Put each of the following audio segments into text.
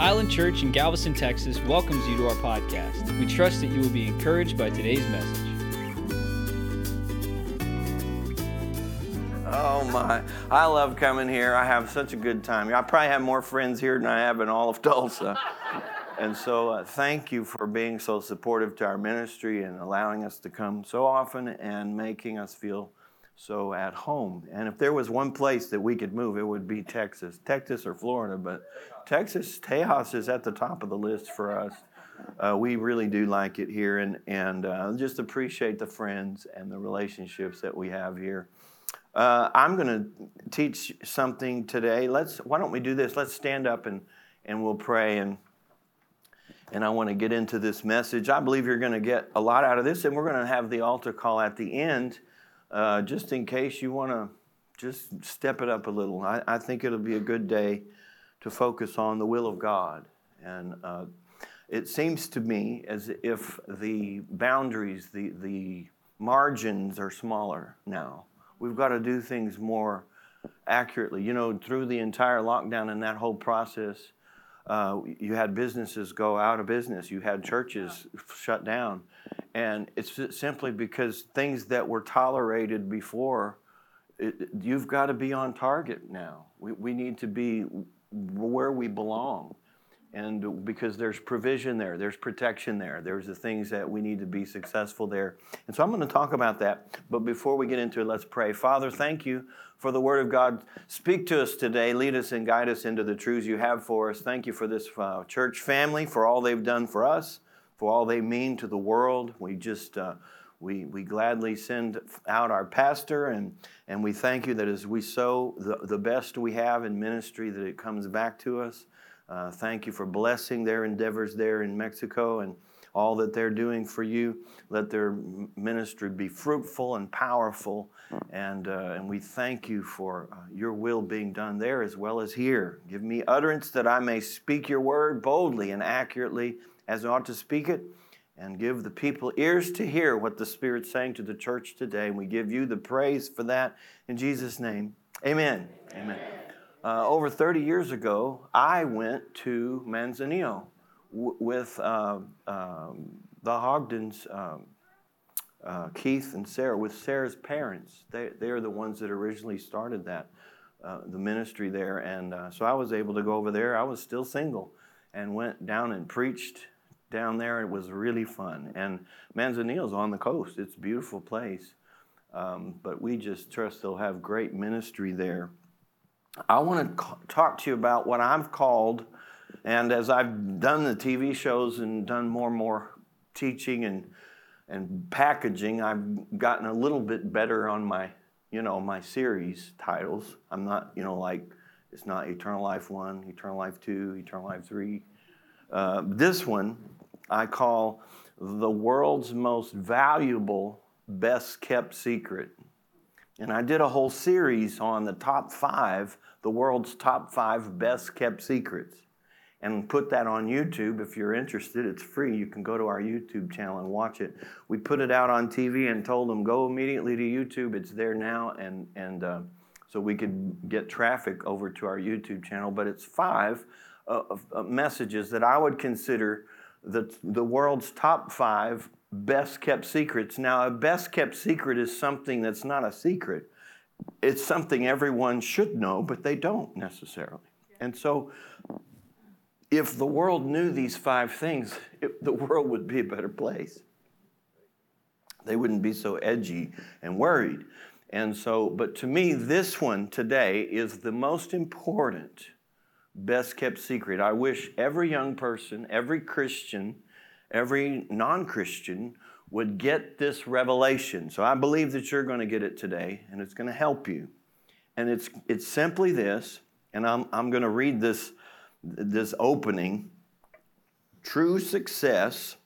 Island Church in Galveston, Texas welcomes you to our podcast. We trust that you will be encouraged by today's message. Oh my, I love coming here. I have such a good time. I probably have more friends here than I have in all of Tulsa. and so uh, thank you for being so supportive to our ministry and allowing us to come so often and making us feel so at home. And if there was one place that we could move, it would be Texas, Texas or Florida. But Texas, Tejas is at the top of the list for us. Uh, we really do like it here, and and uh, just appreciate the friends and the relationships that we have here. Uh, I'm going to teach something today. Let's. Why don't we do this? Let's stand up and and we'll pray and. And I want to get into this message. I believe you're going to get a lot out of this, and we're going to have the altar call at the end uh, just in case you want to just step it up a little. I, I, think it'll be a good day to focus on the will of God. And uh, it seems to me as if the boundaries, the, the margins are smaller now. We've got to do things more accurately. You know, through the entire lockdown and that whole process, uh, you had businesses go out of business, you had churches shut down. And it's simply because things that were tolerated before, it, you've got to be on target now. We, we need to be where we belong. And because there's provision there, there's protection there, there's the things that we need to be successful there. And so I'm going to talk about that. But before we get into it, let's pray. Father, thank you for the Word of God. Speak to us today, lead us and guide us into the truths you have for us. Thank you for this uh, church family, for all they've done for us for all they mean to the world. We just uh, we, we gladly send out our pastor and, and we thank you that as we sow the, the best we have in ministry that it comes back to us. Uh, thank you for blessing their endeavors there in Mexico and all that they're doing for you. Let their ministry be fruitful and powerful. And, uh, and we thank you for uh, your will being done there as well as here. Give me utterance that I may speak your word boldly and accurately as ought to speak it, and give the people ears to hear what the Spirit's saying to the church today. And we give you the praise for that in Jesus' name. Amen. Amen. Uh, over 30 years ago, I went to Manzanillo w- with uh, um, the Hogdens, um, uh, Keith and Sarah, with Sarah's parents. They, they are the ones that originally started that, uh, the ministry there. And uh, so I was able to go over there. I was still single and went down and preached down there. It was really fun. And Manzanillo's on the coast. It's a beautiful place. Um, but we just trust they'll have great ministry there. I want to talk to you about what I've called, and as I've done the TV shows and done more and more teaching and and packaging, I've gotten a little bit better on my, you know, my series titles. I'm not, you know, like it's not Eternal Life One, Eternal Life Two, Eternal Life Three. Uh, this one I call the world's most valuable, best kept secret. And I did a whole series on the top five, the world's top five best kept secrets, and put that on YouTube. If you're interested, it's free. You can go to our YouTube channel and watch it. We put it out on TV and told them go immediately to YouTube. It's there now, and and uh, so we could get traffic over to our YouTube channel. But it's five uh, uh, messages that I would consider the, the world's top five best kept secrets. Now, a best kept secret is something that's not a secret, it's something everyone should know, but they don't necessarily. And so, if the world knew these five things, it, the world would be a better place. They wouldn't be so edgy and worried. And so, but to me, this one today is the most important best kept secret. I wish every young person, every Christian, every non Christian would get this revelation. So I believe that you're going to get it today and it's going to help you. And it's, it's simply this, and I'm, I'm going to read this, this opening. True success,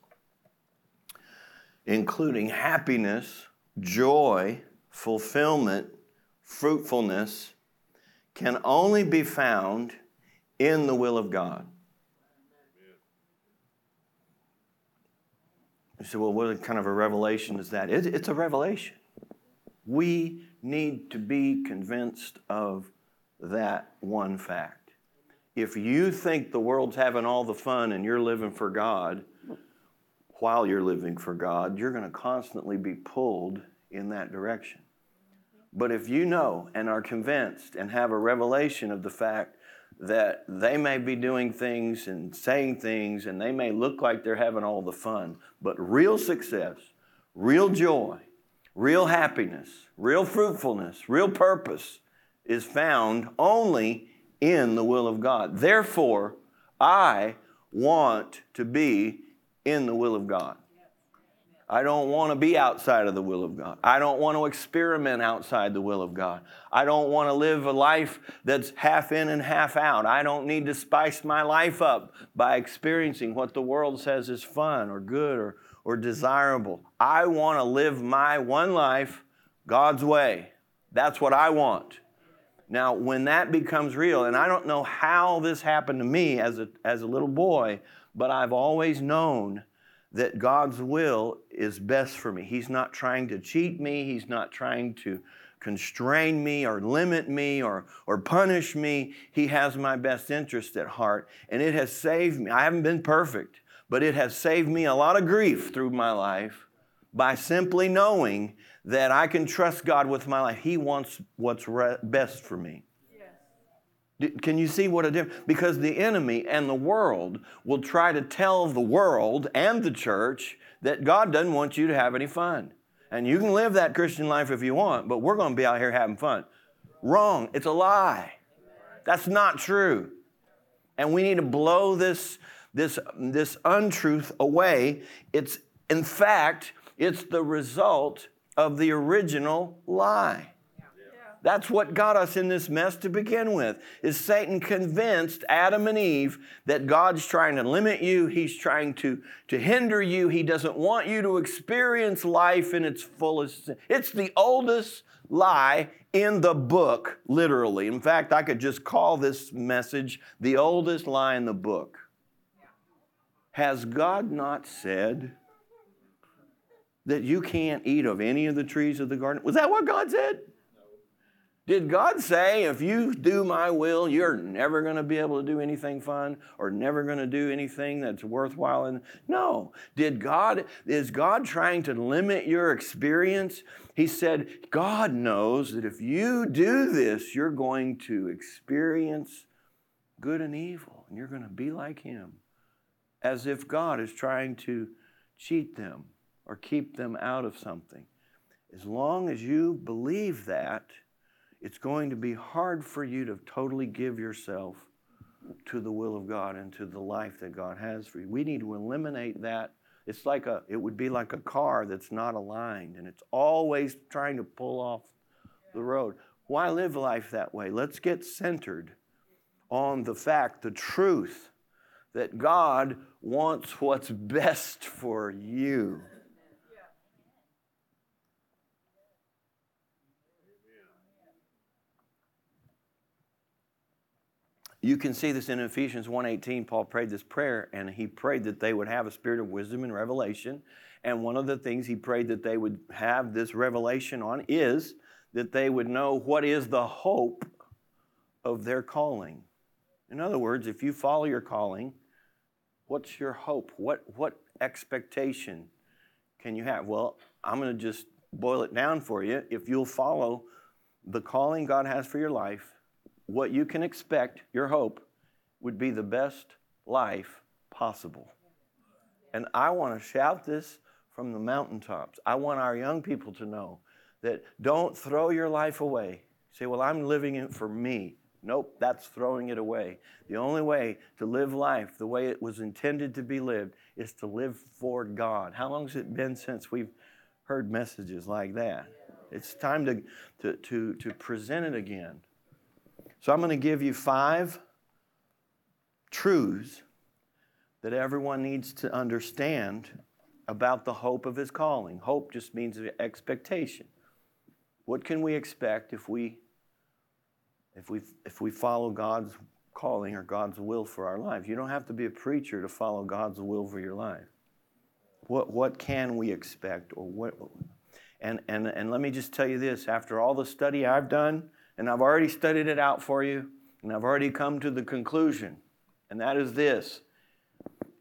including happiness, joy, fulfillment, fruitfulness, can only be found in the will of God. You say, well, what kind of a revelation is that? It's a revelation. We need to be convinced of that one fact. If you think the world's having all the fun and you're living for God, while you're living for God, you're going to constantly be pulled in that direction. But if you know and are convinced and have a revelation of the fact that they may be doing things and saying things and they may look like they're having all the fun, but real success, real joy, real happiness, real fruitfulness, real purpose is found only in the will of God. Therefore, I want to be in the will of God. I don't want to be outside of the will of God. I don't want to experiment outside the will of God. I don't want to live a life that's half in and half out. I don't need to spice my life up by experiencing what the world says is fun or good or, or desirable. I want to live my one life God's way. That's what I want. Now, when that becomes real, and I don't know how this happened to me as a, as a little boy, but I've always known that God's will is best for me. He's not trying to cheat me, He's not trying to constrain me or limit me or, or punish me. He has my best interest at heart, and it has saved me. I haven't been perfect, but it has saved me a lot of grief through my life by simply knowing that I can trust God with my life. He wants what's re- best for me. Can you see what a difference? Because the enemy and the world will try to tell the world and the church that God doesn't want you to have any fun. And you can live that Christian life if you want, but we're going to be out here having fun. Wrong. It's a lie. That's not true. And we need to blow this, this, this untruth away. It's, in fact, it's the result of the original lie. That's what got us in this mess to begin with. Is Satan convinced Adam and Eve that God's trying to limit you, he's trying to, to hinder you, he doesn't want you to experience life in its fullest. It's the oldest lie in the book, literally. In fact, I could just call this message the oldest lie in the book. Has God not said that you can't eat of any of the trees of the garden? Was that what God said? Did God say, if you do my will, you're never going to be able to do anything fun or never going to do anything that's worthwhile? And no. Did God, is God trying to limit your experience? He said, God knows that if you do this, you're going to experience good and evil, and you're going to be like Him. As if God is trying to cheat them or keep them out of something. As long as you believe that, it's going to be hard for you to totally give yourself to the will of God and to the life that God has for you. We need to eliminate that. It's like a it would be like a car that's not aligned and it's always trying to pull off the road. Why live life that way? Let's get centered on the fact, the truth that God wants what's best for you. You can see this in Ephesians 1:18. Paul prayed this prayer and he prayed that they would have a spirit of wisdom and revelation. And one of the things he prayed that they would have this revelation on is that they would know what is the hope of their calling. In other words, if you follow your calling, what's your hope? What what expectation can you have? Well, I'm going to just boil it down for you. If you'll follow the calling God has for your life, what you can expect, your hope, would be the best life possible. And I want to shout this from the mountaintops. I want our young people to know that don't throw your life away. Say, well, I'm living it for me. Nope, that's throwing it away. The only way to live life the way it was intended to be lived is to live for God. How long has it been since we've heard messages like that? It's time to, to, to, to present it again. So I'm going to give you five truths that everyone needs to understand about the hope of his calling. Hope just means expectation. What can we expect if we if we if we follow God's calling or God's will for our life? You don't have to be a preacher to follow God's will for your life. What what can we expect or what and and and let me just tell you this after all the study I've done and I've already studied it out for you. And I've already come to the conclusion, and that is this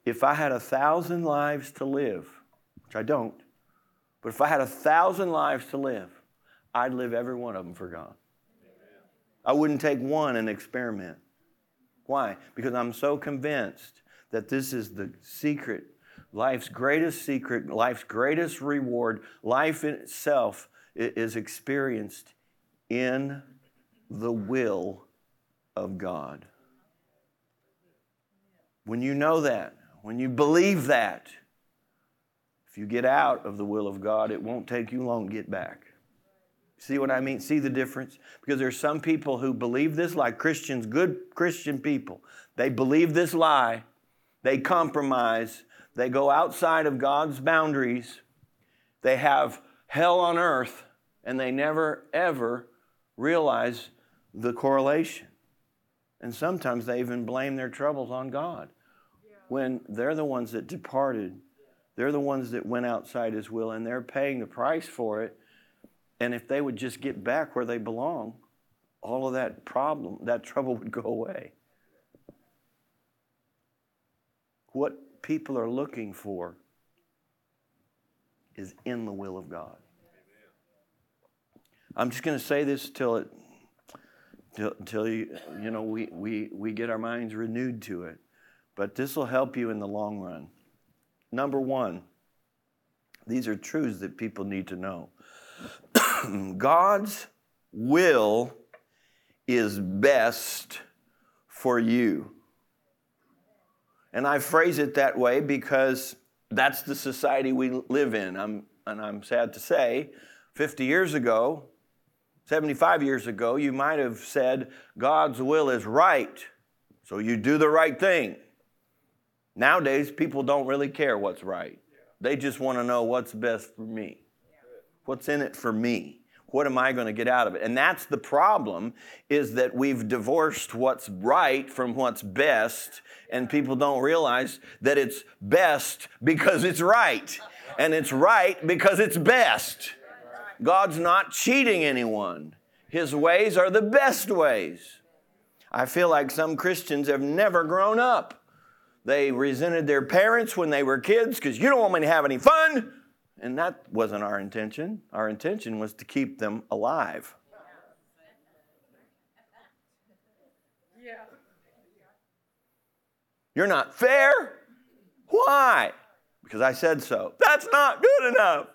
if I had a thousand lives to live, which I don't, but if I had a thousand lives to live, I'd live every one of them for God. I wouldn't take one and experiment. Why? Because I'm so convinced that this is the secret, life's greatest secret, life's greatest reward. Life itself is experienced in the will of God. When you know that, when you believe that, if you get out of the will of God, it won't take you long to get back. See what I mean? See the difference? Because there's some people who believe this lie, Christians, good Christian people. They believe this lie, they compromise, they go outside of God's boundaries, they have hell on earth, and they never, ever realize the correlation. And sometimes they even blame their troubles on God when they're the ones that departed. They're the ones that went outside His will and they're paying the price for it. And if they would just get back where they belong, all of that problem, that trouble would go away. What people are looking for is in the will of God. I'm just going to say this till it until you, you know, we, we, we get our minds renewed to it. But this will help you in the long run. Number one, these are truths that people need to know. God's will is best for you. And I phrase it that way because that's the society we live in. I'm, and I'm sad to say, 50 years ago, 75 years ago, you might have said, God's will is right, so you do the right thing. Nowadays, people don't really care what's right. They just want to know what's best for me. What's in it for me? What am I going to get out of it? And that's the problem is that we've divorced what's right from what's best and people don't realize that it's best because it's right and it's right because it's best. God's not cheating anyone. His ways are the best ways. I feel like some Christians have never grown up. They resented their parents when they were kids because you don't want me to have any fun. And that wasn't our intention. Our intention was to keep them alive. You're not fair. Why? Because I said so. That's not good enough.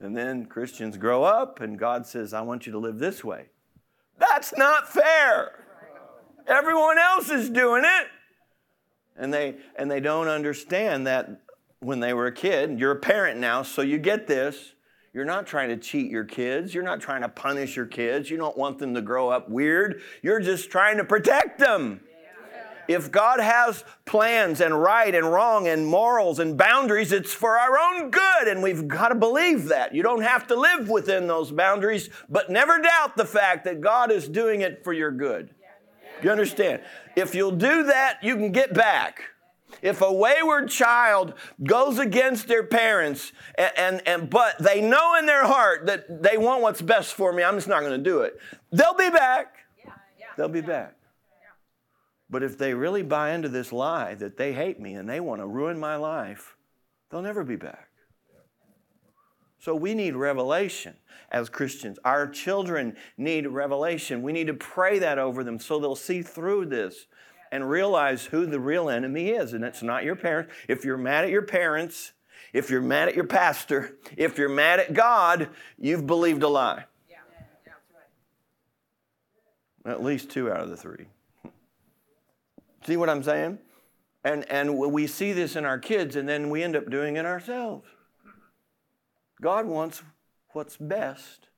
And then Christians grow up and God says, I want you to live this way. That's not fair. Everyone else is doing it. And they, and they don't understand that when they were a kid, you're a parent now, so you get this. You're not trying to cheat your kids. You're not trying to punish your kids. You don't want them to grow up weird. You're just trying to protect them. If God has plans and right and wrong and morals and boundaries, it's for our own good, and we've got to believe that. You don't have to live within those boundaries, but never doubt the fact that God is doing it for your good. You understand? If you'll do that, you can get back. If a wayward child goes against their parents and, and, and but they know in their heart that they want what's best for me, I'm just not going to do it. They'll be back. They'll be back. But if they really buy into this lie that they hate me and they want to ruin my life, they'll never be back. So we need revelation as Christians. Our children need revelation. We need to pray that over them so they'll see through this and realize who the real enemy is. And it's not your parents. If you're mad at your parents, if you're mad at your pastor, if you're mad at God, you've believed a lie. Yeah. Yeah, right. At least two out of the three. See what I'm saying? And, and we see this in our kids, and then we end up doing it ourselves. God wants what's best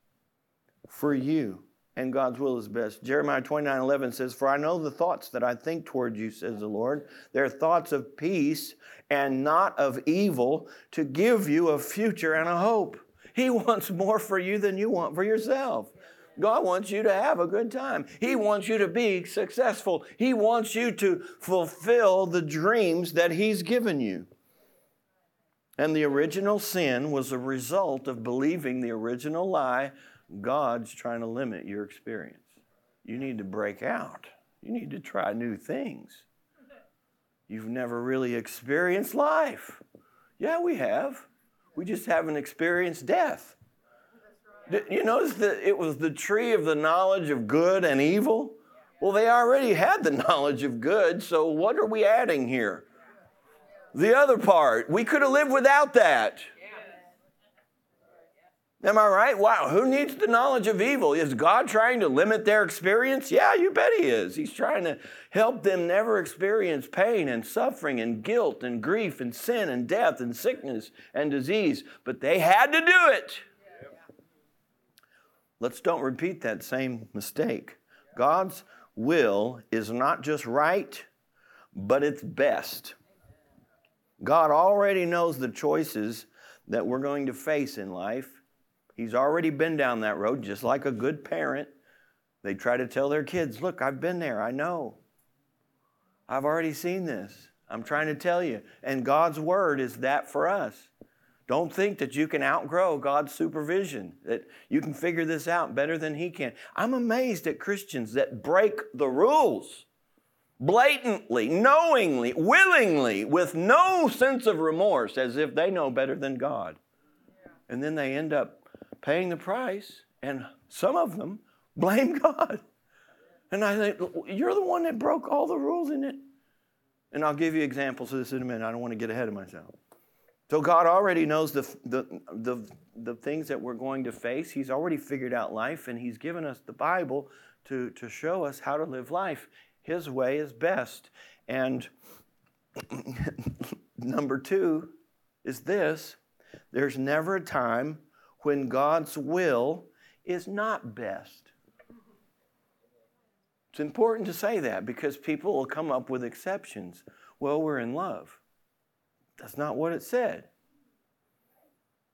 for you, and God's will is best. Jeremiah 29 11 says, For I know the thoughts that I think toward you, says the Lord. They're thoughts of peace and not of evil, to give you a future and a hope. He wants more for you than you want for yourself. God wants you to have a good time. He wants you to be successful. He wants you to fulfill the dreams that He's given you. And the original sin was a result of believing the original lie God's trying to limit your experience. You need to break out. You need to try new things. You've never really experienced life. Yeah, we have. We just haven't experienced death. You notice that it was the tree of the knowledge of good and evil? Well, they already had the knowledge of good, so what are we adding here? The other part, we could have lived without that. Am I right? Wow, who needs the knowledge of evil? Is God trying to limit their experience? Yeah, you bet He is. He's trying to help them never experience pain and suffering and guilt and grief and sin and death and sickness and disease. But they had to do it. Let's don't repeat that same mistake. God's will is not just right, but it's best. God already knows the choices that we're going to face in life. He's already been down that road, just like a good parent. They try to tell their kids, Look, I've been there. I know. I've already seen this. I'm trying to tell you. And God's word is that for us. Don't think that you can outgrow God's supervision, that you can figure this out better than He can. I'm amazed at Christians that break the rules blatantly, knowingly, willingly, with no sense of remorse, as if they know better than God. And then they end up paying the price, and some of them blame God. And I think, you're the one that broke all the rules in it. And I'll give you examples of this in a minute. I don't want to get ahead of myself. So God already knows the, the, the, the things that we're going to face. He's already figured out life, and He's given us the Bible to, to show us how to live life. His way is best. And number two is this there's never a time when God's will is not best. It's important to say that because people will come up with exceptions. Well, we're in love. That's not what it said.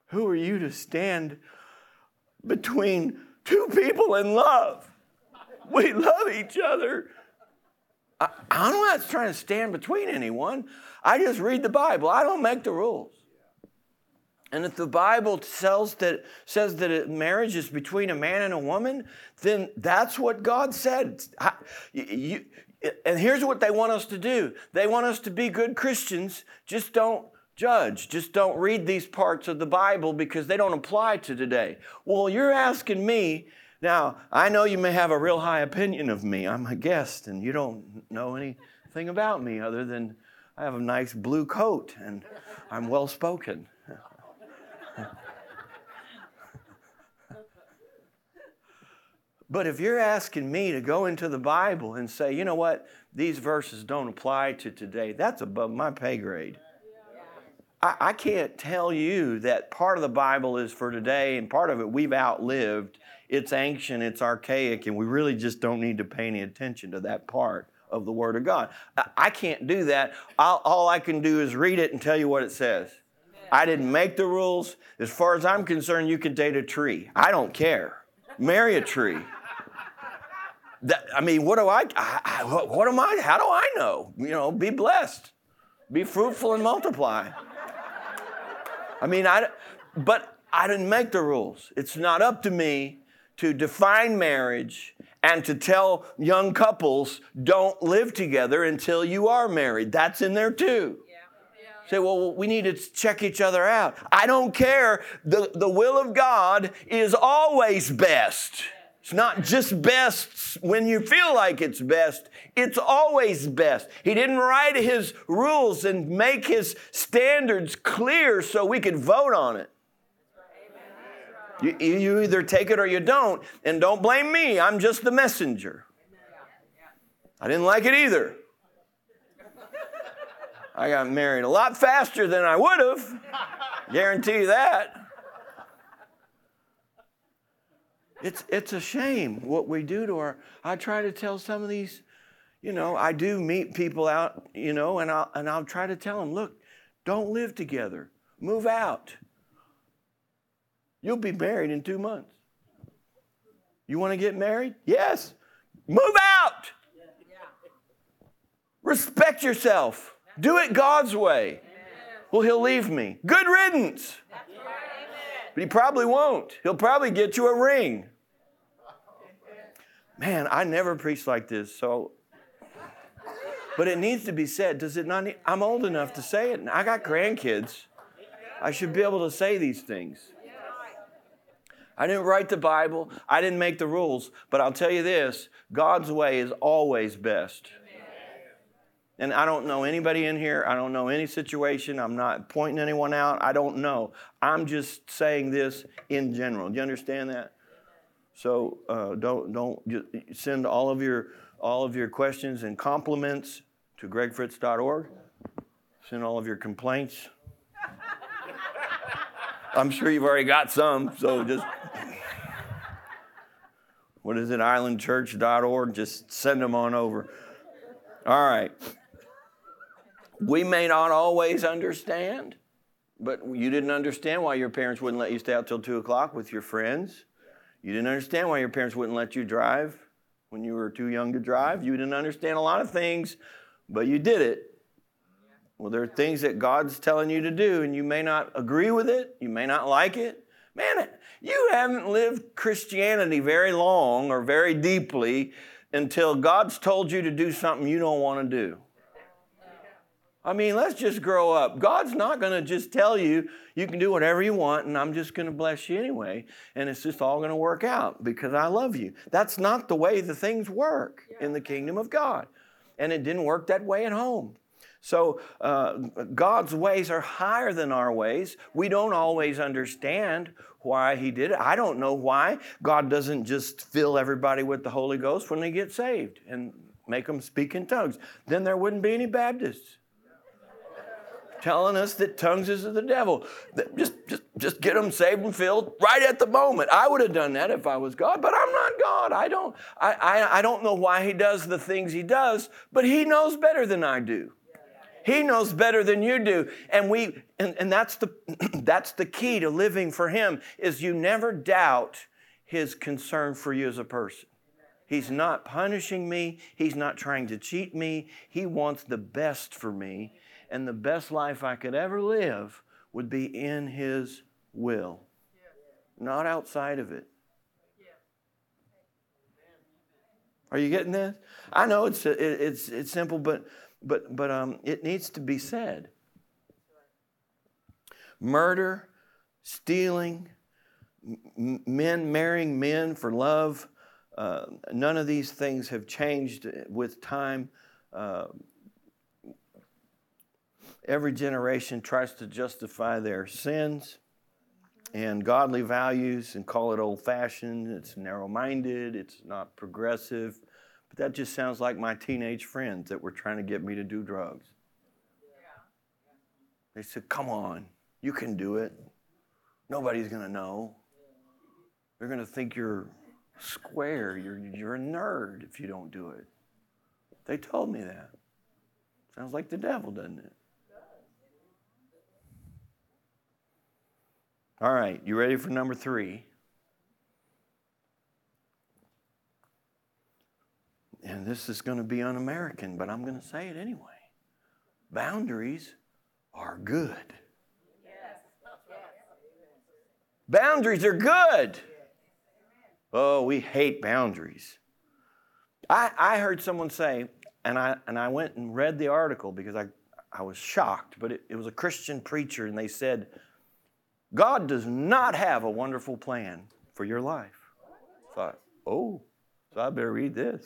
Who are you to stand between two people in love? We love each other. I, don't trying to stand between anyone. I just read the Bible. I don't make the rules. And if the Bible tells that, says that marriage is between a man and a woman, then that's what God said. I, you, and here's what they want us to do they want us to be good Christians, just don't judge, just don't read these parts of the Bible because they don't apply to today. Well, you're asking me. Now, I know you may have a real high opinion of me. I'm a guest, and you don't know anything about me other than I have a nice blue coat and I'm well spoken. But if you're asking me to go into the Bible and say, you know what, these verses don't apply to today, that's above my pay grade. I, I can't tell you that part of the Bible is for today and part of it we've outlived. It's ancient, it's archaic, and we really just don't need to pay any attention to that part of the Word of God. I, I can't do that. I'll, all I can do is read it and tell you what it says. I didn't make the rules. As far as I'm concerned, you can date a tree. I don't care. Marry a tree. That, I mean, what do I, I, what am I, how do I know? You know, be blessed, be fruitful and multiply. I mean, I, but I didn't make the rules. It's not up to me to define marriage and to tell young couples don't live together until you are married. That's in there too. Say, well, we need to check each other out. I don't care. The, the will of God is always best. It's not just best when you feel like it's best, it's always best. He didn't write his rules and make his standards clear so we could vote on it. You, you either take it or you don't, and don't blame me, I'm just the messenger. I didn't like it either. I got married a lot faster than I would have, guarantee that. It's, it's a shame what we do to our. I try to tell some of these, you know, I do meet people out, you know, and I'll, and I'll try to tell them, look, don't live together, move out. You'll be married in two months. You want to get married? Yes. Move out. Respect yourself. Do it God's way. Well, he'll leave me. Good riddance. But he probably won't. He'll probably get you a ring. Man, I never preached like this, so But it needs to be said. Does it not? Need, I'm old enough to say it. I got grandkids. I should be able to say these things. I didn't write the Bible. I didn't make the rules. But I'll tell you this God's way is always best. And I don't know anybody in here. I don't know any situation. I'm not pointing anyone out. I don't know. I'm just saying this in general. Do you understand that? So uh, don't don't send all of your all of your questions and compliments to gregfritz.org. Send all of your complaints. I'm sure you've already got some, so just what is it, islandchurch.org? Just send them on over. All right. We may not always understand, but you didn't understand why your parents wouldn't let you stay out till 2 o'clock with your friends. You didn't understand why your parents wouldn't let you drive when you were too young to drive. You didn't understand a lot of things, but you did it. Well, there are things that God's telling you to do, and you may not agree with it, you may not like it. Man, you haven't lived Christianity very long or very deeply until God's told you to do something you don't want to do. I mean, let's just grow up. God's not going to just tell you you can do whatever you want and I'm just going to bless you anyway. And it's just all going to work out because I love you. That's not the way the things work in the kingdom of God. And it didn't work that way at home. So uh, God's ways are higher than our ways. We don't always understand why He did it. I don't know why God doesn't just fill everybody with the Holy Ghost when they get saved and make them speak in tongues. Then there wouldn't be any Baptists telling us that tongues is of the devil. Just, just, just get them saved and filled right at the moment. I would have done that if I was God, but I'm not God. I don't, I, I, I don't know why he does the things he does, but he knows better than I do. He knows better than you do. And we, and, and that's the that's the key to living for him is you never doubt his concern for you as a person. He's not punishing me. He's not trying to cheat me. He wants the best for me and the best life I could ever live would be in His will, not outside of it. Are you getting this? I know it's it's it's simple, but but but um, it needs to be said. Murder, stealing, m- men marrying men for love. Uh, none of these things have changed with time. Uh, Every generation tries to justify their sins and godly values and call it old fashioned. It's narrow minded, it's not progressive. But that just sounds like my teenage friends that were trying to get me to do drugs. They said, Come on, you can do it. Nobody's going to know. They're going to think you're square, you're, you're a nerd if you don't do it. They told me that. Sounds like the devil, doesn't it? All right, you ready for number three? And this is going to be un American, but I'm going to say it anyway. Boundaries are good. Boundaries are good. Oh, we hate boundaries. I, I heard someone say, and I, and I went and read the article because I, I was shocked, but it, it was a Christian preacher, and they said, God does not have a wonderful plan for your life. I thought, oh, so I better read this.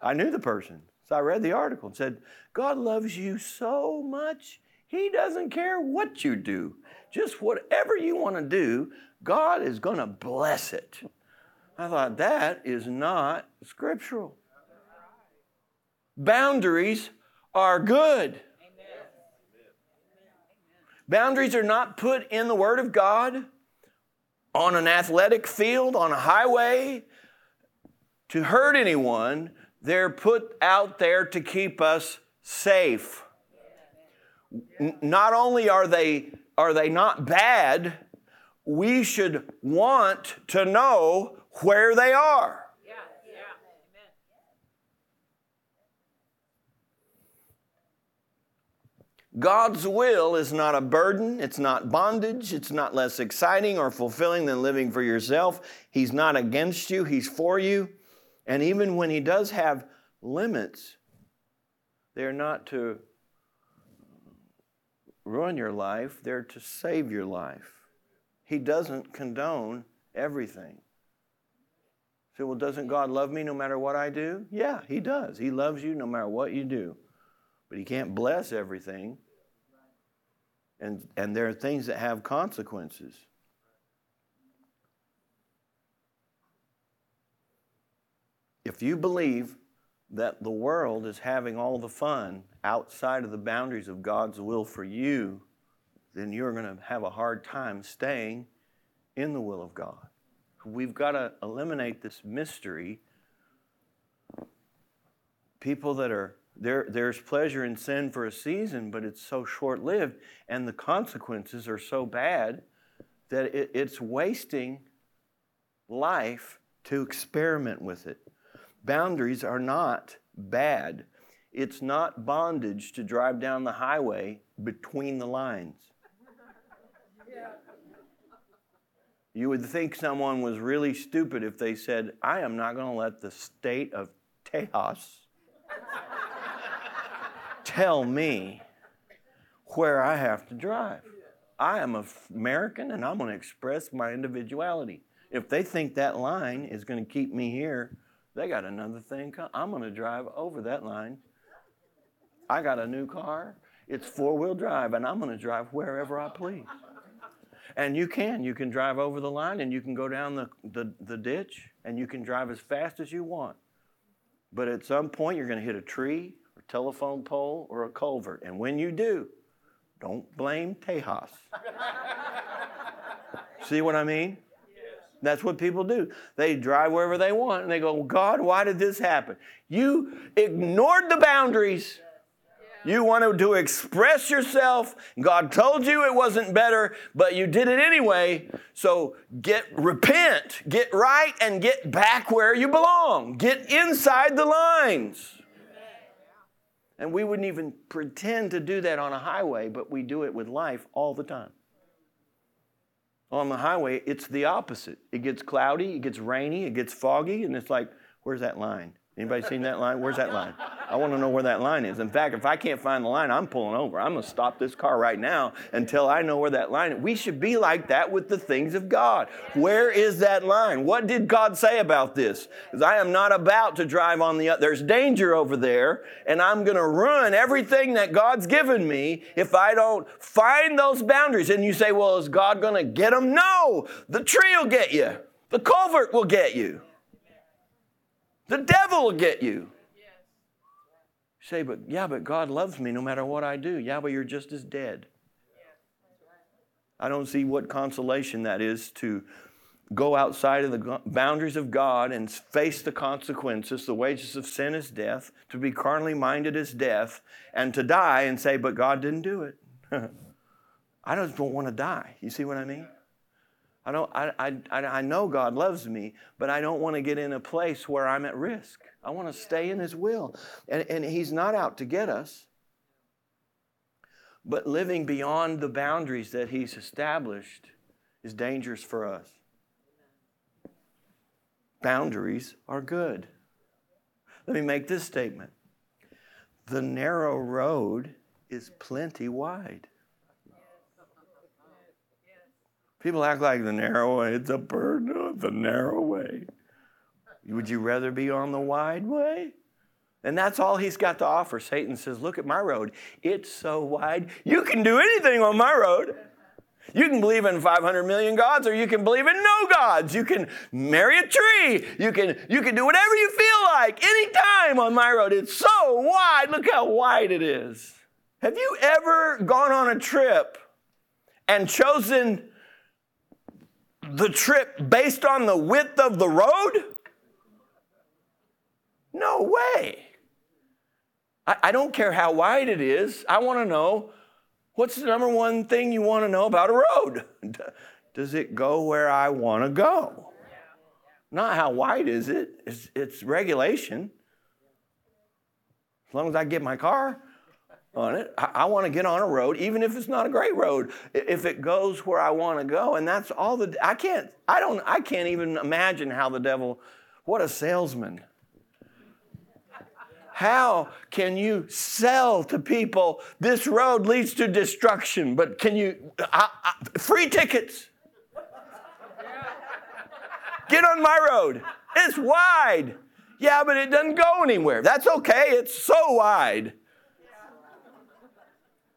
I knew the person. So I read the article and said, God loves you so much, He doesn't care what you do. Just whatever you want to do, God is going to bless it. I thought, that is not scriptural. Boundaries are good. Boundaries are not put in the Word of God on an athletic field, on a highway, to hurt anyone. They're put out there to keep us safe. not only are they, are they not bad, we should want to know where they are. God's will is not a burden, it's not bondage, it's not less exciting or fulfilling than living for yourself. He's not against you, He's for you. And even when He does have limits, They're not to ruin your life, they're to save your life. He doesn't condone everything. So, well, doesn't God love me no matter what I do? Yeah, He does. He loves you no matter what you do. But He can't bless everything. And, and there are things that have consequences. If you believe that the world is having all the fun outside of the boundaries of God's will for you, then you're going to have a hard time staying in the will of God. We've got to eliminate this mystery. People that are there, there's pleasure in sin for a season, but it's so short lived, and the consequences are so bad that it, it's wasting life to experiment with it. Boundaries are not bad. It's not bondage to drive down the highway between the lines. You would think someone was really stupid if they said, I am not going to let the state of Tejas tell me where I have to drive. I am American and I'm going to express my individuality. If they think that line is going to keep me here, they got another thing. I'm going to drive over that line. I got a new car. It's four wheel drive, and I'm going to drive wherever I please. And you can. You can drive over the line and you can go down the, the, the ditch and you can drive as fast as you want. But at some point, you're going to hit a tree, telephone pole, or a culvert. And when you do, don't blame Tejas. See what I mean? That's what people do. They drive wherever they want and they go, God, why did this happen? You ignored the boundaries you wanted to express yourself. God told you it wasn't better, but you did it anyway. So get repent, get right, and get back where you belong. Get inside the lines. And we wouldn't even pretend to do that on a highway, but we do it with life all the time. On the highway, it's the opposite. It gets cloudy, it gets rainy, it gets foggy, and it's like, where's that line? Anybody seen that line? Where's that line? I want to know where that line is. In fact, if I can't find the line, I'm pulling over. I'm going to stop this car right now until I know where that line is. We should be like that with the things of God. Where is that line? What did God say about this? Because I am not about to drive on the there's danger over there, and I'm going to ruin everything that God's given me if I don't find those boundaries. And you say, well, is God going to get them? No, the tree will get you. The culvert will get you. The devil will get you. You say, but yeah, but God loves me no matter what I do. Yeah, but you're just as dead. I don't see what consolation that is to go outside of the boundaries of God and face the consequences. The wages of sin is death. To be carnally minded is death. And to die and say, but God didn't do it. I just don't want to die. You see what I mean? I, don't, I, I, I know God loves me, but I don't want to get in a place where I'm at risk. I want to stay in His will. And, and He's not out to get us, but living beyond the boundaries that He's established is dangerous for us. Boundaries are good. Let me make this statement the narrow road is plenty wide. People act like the narrow way, it's a burden of the narrow way. Would you rather be on the wide way? And that's all he's got to offer. Satan says, Look at my road. It's so wide. You can do anything on my road. You can believe in 500 million gods or you can believe in no gods. You can marry a tree. You can, you can do whatever you feel like anytime on my road. It's so wide. Look how wide it is. Have you ever gone on a trip and chosen the trip based on the width of the road? No way. I, I don't care how wide it is. I want to know what's the number one thing you want to know about a road? Does it go where I want to go? Not how wide is it, it's, it's regulation. As long as I get my car, on it. I, want to get on a road, even if it's not a great road, if it goes where I want to go. And that's all the, I can't, I don't, I can't even imagine how the devil, what a salesman. How can you sell to people this road leads to destruction? But can you, I, I, free tickets? Get on my road. It's wide. Yeah, but it doesn't go anywhere. That's okay. It's so wide.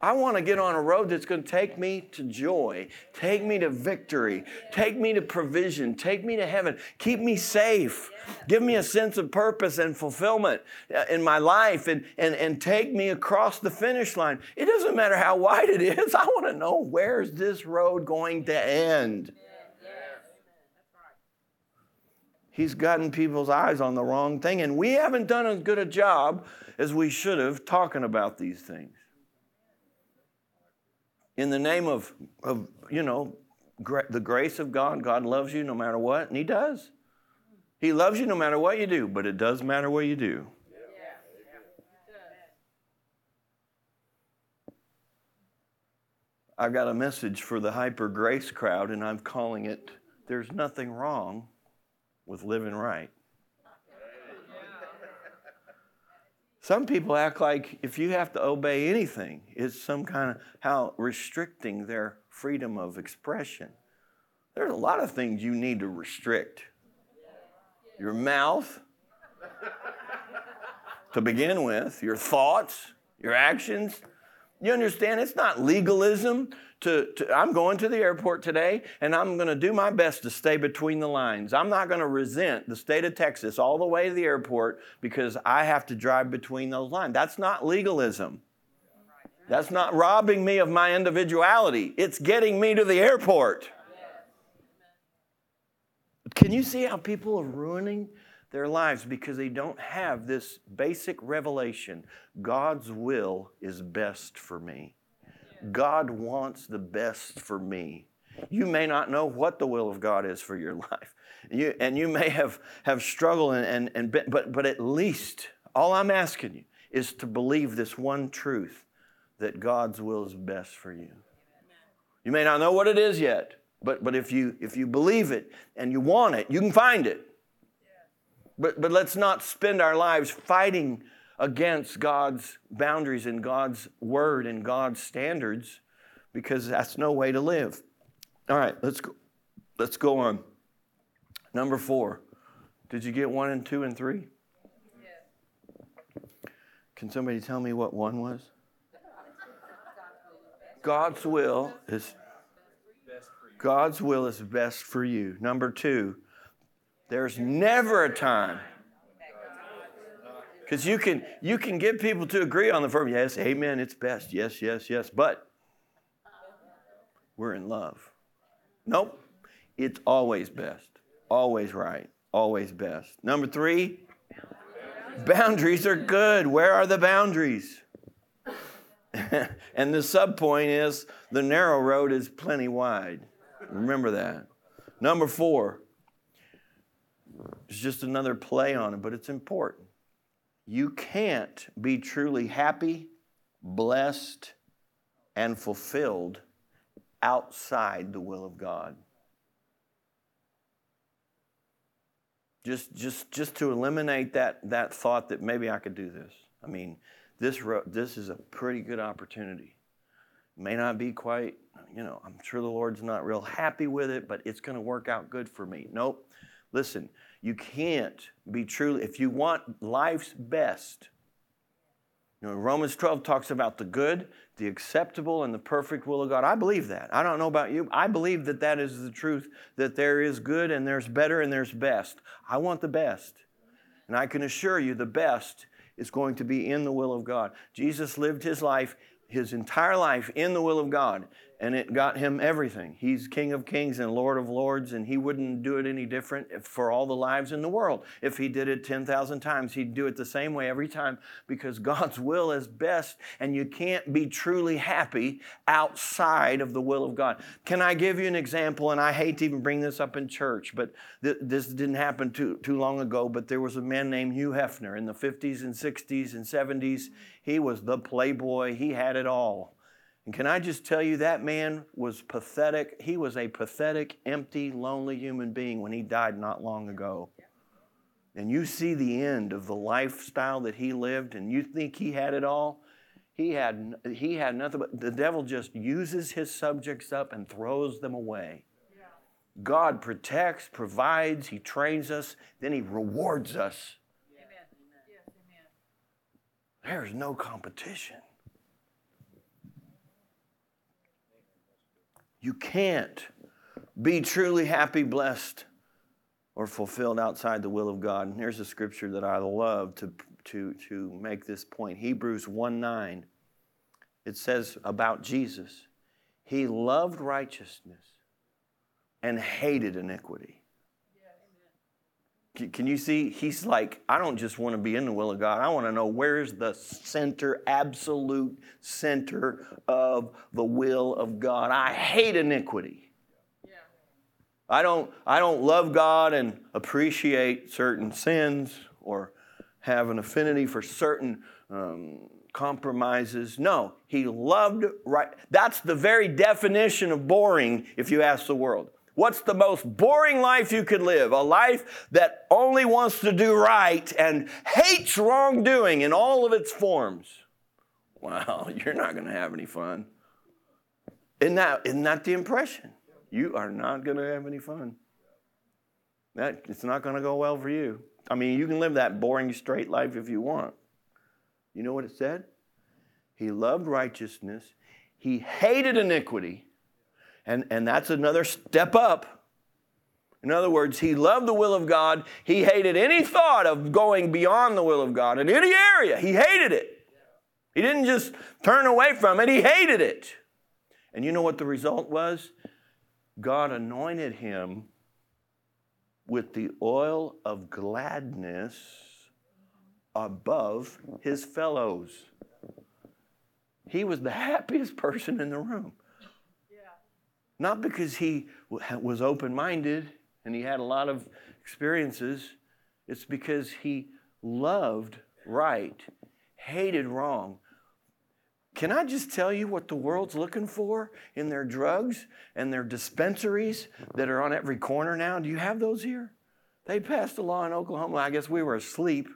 I want to get on a road that's going to take me to joy, take me to victory, take me to provision, take me to heaven, keep me safe, give me a sense of purpose and fulfillment uh, in my life, and, and, and take me across the finish line. It doesn't matter how wide it is, I want to know where's this road going to end. He's gotten people's eyes on the wrong thing, and we haven't done as good a job as we should have talking about these things in the name of, of you know, gra- the grace of God. God loves you no matter what, and He does. He loves you no matter what you do, but it does matter what you do. I've got a message for the hyper grace crowd, and I'm calling it There's Nothing Wrong with Living Right. Some people act like if you have to obey anything, it's some kind of how restricting their freedom of expression. There's a lot of things you need to restrict. Your mouth, to begin with, your thoughts, your actions. You understand? It's not legalism to, to, I'm going to the airport today and I'm going to do my best to stay between the lines. I'm not going to resent the state of Texas all the way to the airport because I have to drive between those lines. That's not legalism. That's not robbing me of my individuality. It's getting me to the airport. Can you see how people are ruining their lives because they don't have this basic revelation God's will is best for me? God wants the best for me. You may not know what the will of God is for your life. You, and you may have, have struggled, and, and, and been, but, but at least all I'm asking you is to believe this one truth that God's will is best for you. You may not know what it is yet, but, but if, you, if you believe it and you want it, you can find it. But, but let's not spend our lives fighting against God's boundaries and God's word and God's standards because that's no way to live. All right, let's go. Let's go on. Number four. Did you get one and two and three? Can somebody tell me what one was? God's will is God's will is best for you. Number two, there's never a time because you can, you can get people to agree on the verb, yes, amen, it's best, yes, yes, yes, but we're in love. Nope, it's always best, always right, always best. Number three, boundaries are good. Where are the boundaries? and the sub point is the narrow road is plenty wide. Remember that. Number four, it's just another play on it, but it's important. You can't be truly happy, blessed, and fulfilled outside the will of God. Just, just, just to eliminate that, that thought that maybe I could do this. I mean, this, this is a pretty good opportunity. May not be quite, you know, I'm sure the Lord's not real happy with it, but it's going to work out good for me. Nope. Listen, you can't be truly, if you want life's best, you know, Romans 12 talks about the good, the acceptable, and the perfect will of God. I believe that. I don't know about you. I believe that that is the truth, that there is good and there's better and there's best. I want the best. And I can assure you the best is going to be in the will of God. Jesus lived his life, his entire life, in the will of God and it got him everything. He's King of Kings and Lord of Lords, and he wouldn't do it any different for all the lives in the world. If he did it 10,000 times, he'd do it the same way every time because God's will is best, and you can't be truly happy outside of the will of God. Can I give you an example? And I hate to even bring this up in church, but th- this didn't happen too, too long ago, but there was a man named Hugh Hefner in the 50s and 60s and 70s. He was the playboy, he had it all. And can I just tell you, that man was pathetic. He was a pathetic, empty, lonely human being when he died not long ago. and you see the end of the lifestyle that he lived and you think he had it all, he had, he had nothing but the devil just uses his subjects up and throws them away. God protects, provides, he trains us, then he rewards us. There's no competition. You can't be truly happy, blessed, or fulfilled outside the will of God. And here's a scripture that I love to, to, to make this point Hebrews 1 9. It says about Jesus, He loved righteousness and hated iniquity. Can you see? He's like, I don't just want to be in the will of God. I want to know where's the center, absolute center of the will of God. I hate iniquity. I don't, I don't love God and appreciate certain sins or have an affinity for certain um, compromises. No, he loved right. That's the very definition of boring if you ask the world. What's the most boring life you could live? A life that only wants to do right and hates wrongdoing in all of its forms. Wow, you're not going to have any fun. Isn't that, isn't that the impression? You are not going to have any fun. That, it's not going to go well for you. I mean, you can live that boring, straight life if you want. You know what it said? He loved righteousness, he hated iniquity and, and that's another step up. In other words, he loved the will of God. He hated any thought of going beyond the will of God in any area. He hated it. He didn't just turn away from it, he hated it. And you know what the result was? God anointed him with the oil of gladness above his fellows. He was the happiest person in the room. Not because he was open minded and he had a lot of experiences, it's because he loved right, hated wrong. Can I just tell you what the world's looking for in their drugs and their dispensaries that are on every corner now? Do you have those here? They passed a law in Oklahoma. I guess we were asleep.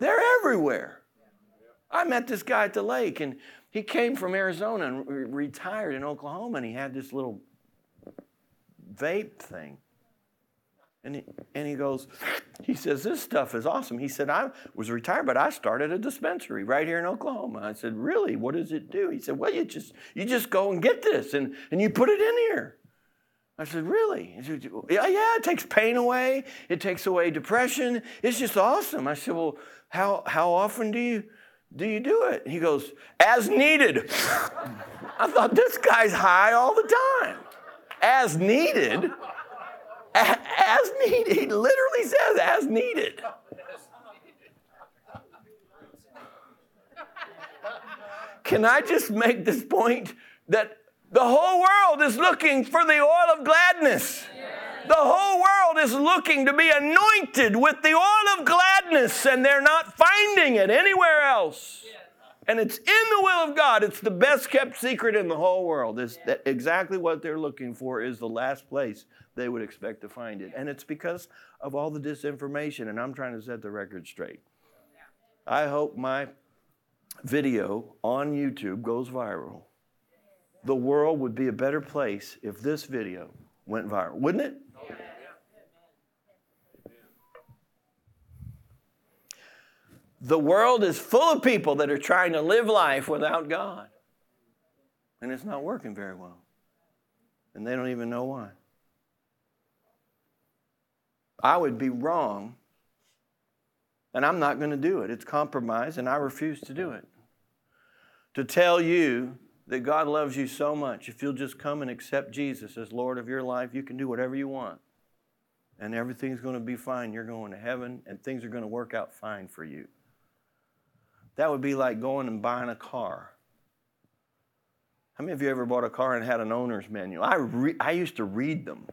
They're everywhere. I met this guy at the lake, and he came from Arizona and re- retired in Oklahoma, and he had this little vape thing. And he, and he goes, he says, This stuff is awesome. He said, I was retired, but I started a dispensary right here in Oklahoma. I said, Really? What does it do? He said, Well, you just you just go and get this and, and you put it in here. I said, Really? Said, yeah, yeah, it takes pain away, it takes away depression. It's just awesome. I said, Well, how how often do you do you do it? He goes, As needed. I thought, this guy's high all the time. As needed. As needed. He literally says, As needed. Can I just make this point that the whole world is looking for the oil of gladness? The whole world is looking to be anointed with the oil of gladness, and they're not finding it anywhere else. And it's in the will of God. It's the best kept secret in the whole world. Is that exactly what they're looking for is the last place they would expect to find it. And it's because of all the disinformation, and I'm trying to set the record straight. I hope my video on YouTube goes viral. The world would be a better place if this video went viral, wouldn't it? The world is full of people that are trying to live life without God. And it's not working very well. And they don't even know why. I would be wrong, and I'm not going to do it. It's compromise, and I refuse to do it. To tell you that God loves you so much, if you'll just come and accept Jesus as Lord of your life, you can do whatever you want. And everything's going to be fine. You're going to heaven, and things are going to work out fine for you. That would be like going and buying a car. How many of you ever bought a car and had an owner's manual? I, re- I used to read them.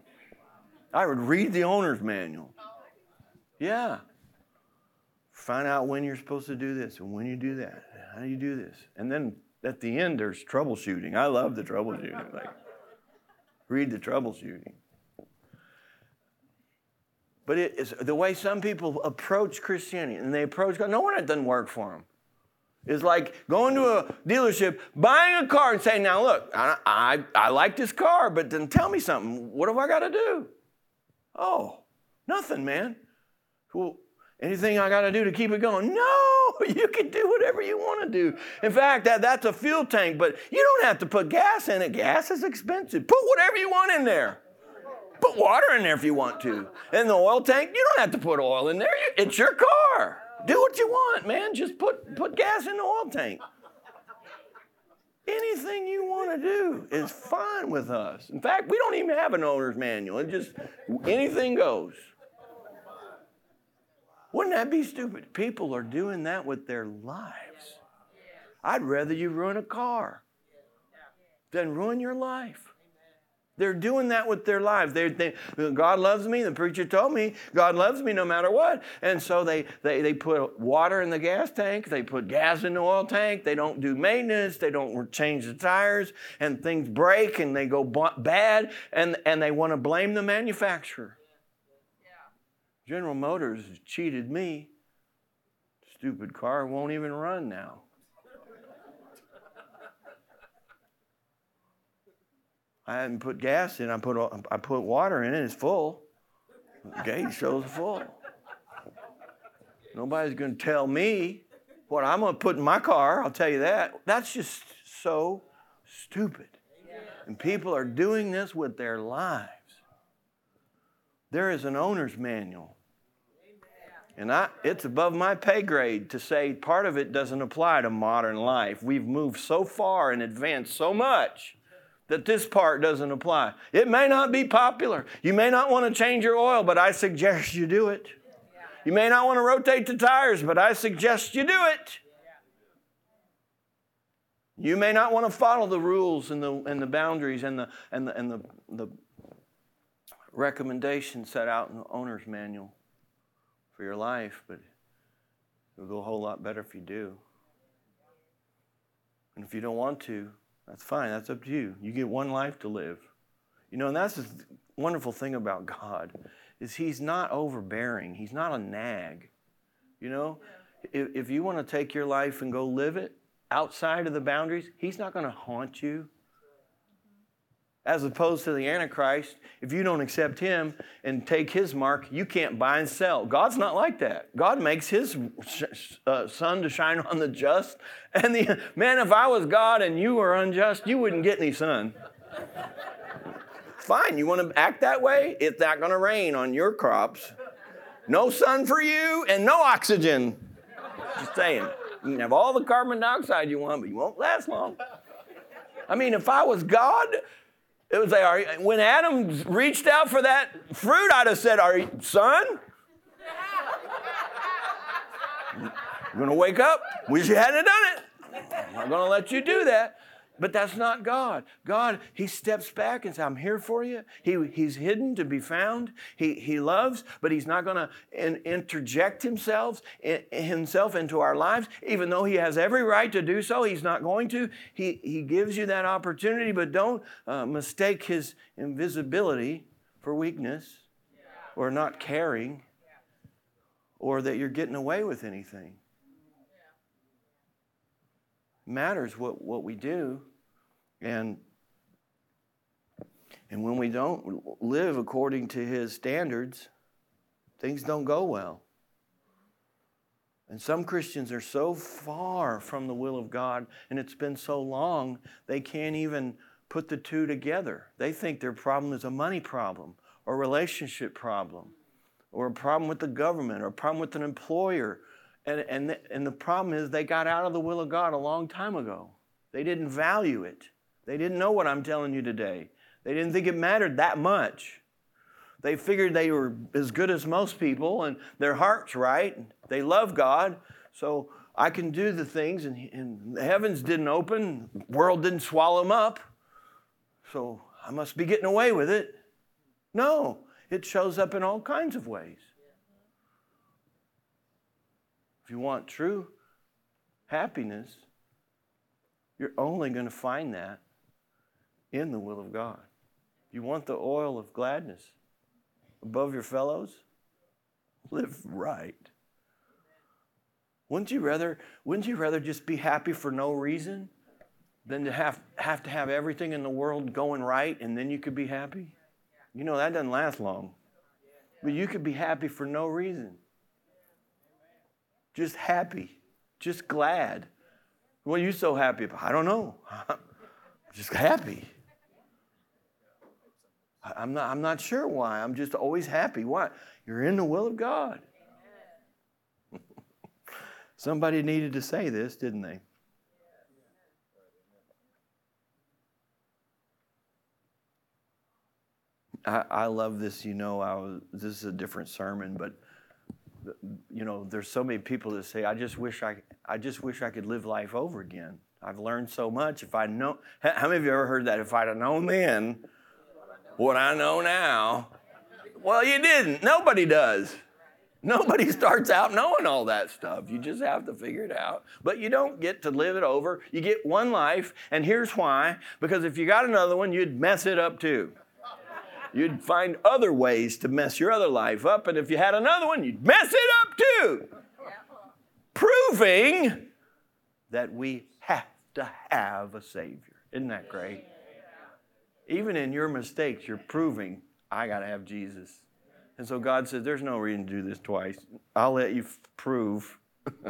I would read the owner's manual. Yeah. Find out when you're supposed to do this and when you do that. How do you do this? And then at the end, there's troubleshooting. I love the troubleshooting. Like, read the troubleshooting. But it is the way some people approach Christianity and they approach God. No one it doesn't work for them. It's like going to a dealership, buying a car, and saying, "Now look, I, I, I like this car, but then tell me something. What have I got to do?" Oh, nothing, man. Well, anything I got to do to keep it going? No, you can do whatever you want to do. In fact, that, that's a fuel tank, but you don't have to put gas in it. Gas is expensive. Put whatever you want in there. Put water in there if you want to. In the oil tank, you don't have to put oil in there. It's your car. Do what you want, man. Just put, put gas in the oil tank. Anything you want to do is fine with us. In fact, we don't even have an owner's manual. It just anything goes. Wouldn't that be stupid? People are doing that with their lives. I'd rather you ruin a car than ruin your life. They're doing that with their lives. They, God loves me. The preacher told me God loves me no matter what. And so they, they, they put water in the gas tank. They put gas in the oil tank. They don't do maintenance. They don't change the tires. And things break and they go bad. And, and they want to blame the manufacturer. General Motors cheated me. Stupid car won't even run now. I hadn't put gas in. I put I put water in it. It's full. The gauge shows full. Nobody's going to tell me what I'm going to put in my car. I'll tell you that. That's just so stupid. And people are doing this with their lives. There is an owner's manual. And I, it's above my pay grade to say part of it doesn't apply to modern life. We've moved so far and advanced so much that this part doesn't apply. It may not be popular. You may not want to change your oil, but I suggest you do it. You may not want to rotate the tires, but I suggest you do it. You may not want to follow the rules and the, and the boundaries and the, and the, and the, the recommendations set out in the owner's manual for your life, but it'll go a whole lot better if you do. And if you don't want to, that's fine. That's up to you. You get one life to live. You know, and that's the wonderful thing about God is He's not overbearing. He's not a nag. You know, if, if you want to take your life and go live it outside of the boundaries, He's not going to haunt you as opposed to the Antichrist, if you don't accept him and take his mark, you can't buy and sell. God's not like that. God makes his uh, sun to shine on the just. And the man, if I was God and you were unjust, you wouldn't get any sun. Fine, you want to act that way? It's not going to rain on your crops. No sun for you and no oxygen. Just saying. You can have all the carbon dioxide you want, but you won't last long. I mean, if I was God, it was like, when Adam reached out for that fruit, I'd have said, Are you, son? You're going to wake up? Wish you hadn't done it. I'm not going to let you do that. But that's not God. God, He steps back and says, I'm here for you. He, he's hidden to be found. He, he loves, but He's not going to in, interject himself, in, himself into our lives. Even though He has every right to do so, He's not going to. He, he gives you that opportunity, but don't uh, mistake His invisibility for weakness or not caring or that you're getting away with anything matters what, what we do. And, and when we don't live according to his standards, things don't go well. And some Christians are so far from the will of God, and it's been so long, they can't even put the two together. They think their problem is a money problem, or a relationship problem, or a problem with the government, or a problem with an employer, and, and, the, and the problem is they got out of the will of God a long time ago. They didn't value it. They didn't know what I'm telling you today. They didn't think it mattered that much. They figured they were as good as most people and their heart's right. They love God. So I can do the things, and, and the heavens didn't open, the world didn't swallow them up. So I must be getting away with it. No, it shows up in all kinds of ways. If you want true happiness, you're only going to find that in the will of God. You want the oil of gladness above your fellows? live right. Wouldn't you rather, wouldn't you rather just be happy for no reason than to have, have to have everything in the world going right and then you could be happy? You know, that doesn't last long. But you could be happy for no reason. Just happy, just glad. What are you so happy about? I don't know. just happy. I'm not, I'm not sure why. I'm just always happy. Why? You're in the will of God. Somebody needed to say this, didn't they? I, I love this. You know, I was, this is a different sermon, but you know, there's so many people that say, "I just wish I, I just wish I could live life over again." I've learned so much. If I know, how many of you ever heard that? If I'd have known then what I know now, well, you didn't. Nobody does. Nobody starts out knowing all that stuff. You just have to figure it out. But you don't get to live it over. You get one life, and here's why because if you got another one, you'd mess it up too. You'd find other ways to mess your other life up, and if you had another one, you'd mess it up too. Proving that we have to have a Savior. Isn't that great? Even in your mistakes, you're proving I got to have Jesus. And so God says, There's no reason to do this twice. I'll let you f- prove.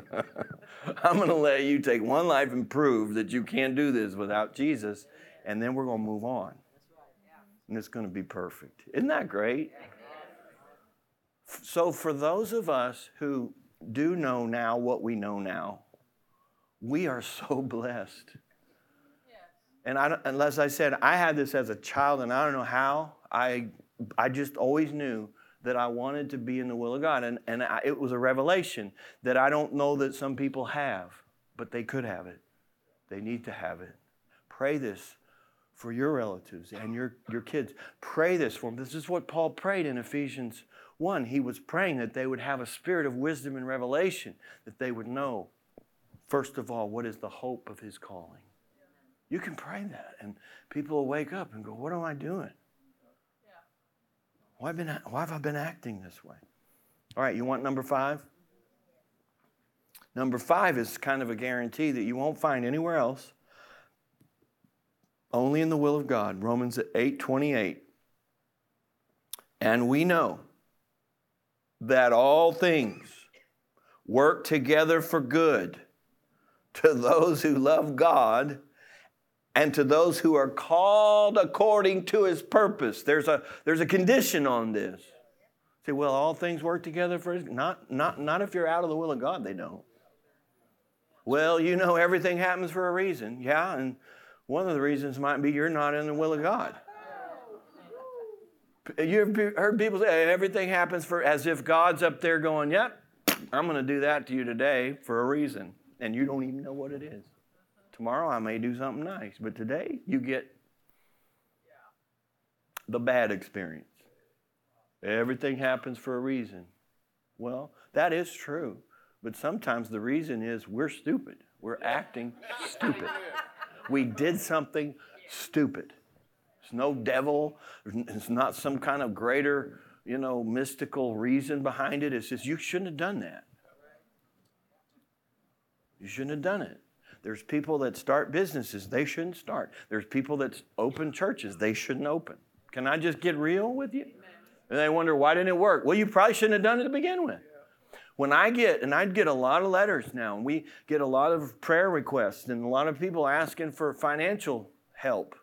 I'm going to let you take one life and prove that you can't do this without Jesus, and then we're going to move on. And it's going to be perfect. Isn't that great? So, for those of us who do know now what we know now, we are so blessed. And I, unless I said, I had this as a child, and I don't know how, I, I just always knew that I wanted to be in the will of God. And, and I, it was a revelation that I don't know that some people have, but they could have it. They need to have it. Pray this for your relatives and your, your kids. Pray this for them. This is what Paul prayed in Ephesians 1. He was praying that they would have a spirit of wisdom and revelation, that they would know, first of all, what is the hope of his calling. You can pray that, and people will wake up and go, What am I doing? Why, been, why have I been acting this way? All right, you want number five? Number five is kind of a guarantee that you won't find anywhere else, only in the will of God. Romans 8 28. And we know that all things work together for good to those who love God and to those who are called according to his purpose. There's a, there's a condition on this. Say, well, all things work together for his, not, not, not if you're out of the will of God, they don't. Well, you know everything happens for a reason. Yeah, and one of the reasons might be you're not in the will of God. You've heard people say everything happens for as if God's up there going, Yep, I'm going to do that to you today for a reason. And you don't even know what it is. Tomorrow I may do something nice, but today you get the bad experience. Everything happens for a reason. Well, that is true, but sometimes the reason is we're stupid. We're acting stupid. We did something stupid. There's no devil, it's not some kind of greater, you know, mystical reason behind it. It's just you shouldn't have done that. You shouldn't have done it. There's people that start businesses they shouldn't start. There's people that open churches they shouldn't open. Can I just get real with you? And they wonder, why didn't it work? Well, you probably shouldn't have done it to begin with. When I get, and I'd get a lot of letters now, and we get a lot of prayer requests, and a lot of people asking for financial help.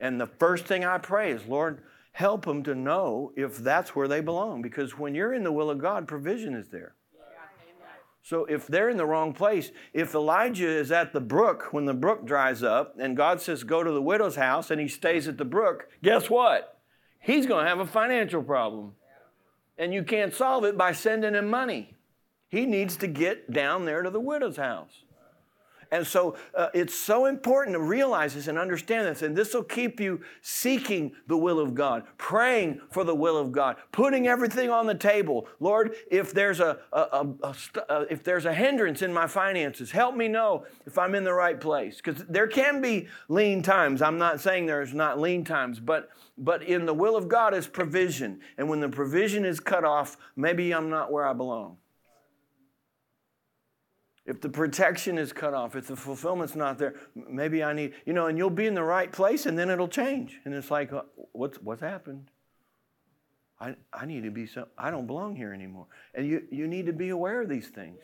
And the first thing I pray is, Lord, help them to know if that's where they belong. Because when you're in the will of God, provision is there. So if they're in the wrong place, if Elijah is at the brook when the brook dries up and God says, go to the widow's house and he stays at the brook, guess what? He's going to have a financial problem. And you can't solve it by sending him money. He needs to get down there to the widow's house. And so uh, it's so important to realize this and understand this. And this will keep you seeking the will of God, praying for the will of God, putting everything on the table. Lord, if there's a, a, a, a uh, if there's a hindrance in my finances, help me know if I'm in the right place. Because there can be lean times. I'm not saying there's not lean times, but but in the will of God is provision. And when the provision is cut off, maybe I'm not where I belong if the protection is cut off, if the fulfillment's not there, maybe I need, you know, and you'll be in the right place and then it'll change. And it's like, uh, what's, what's happened? I, I need to be, so, I don't belong here anymore. And you, you need to be aware of these things.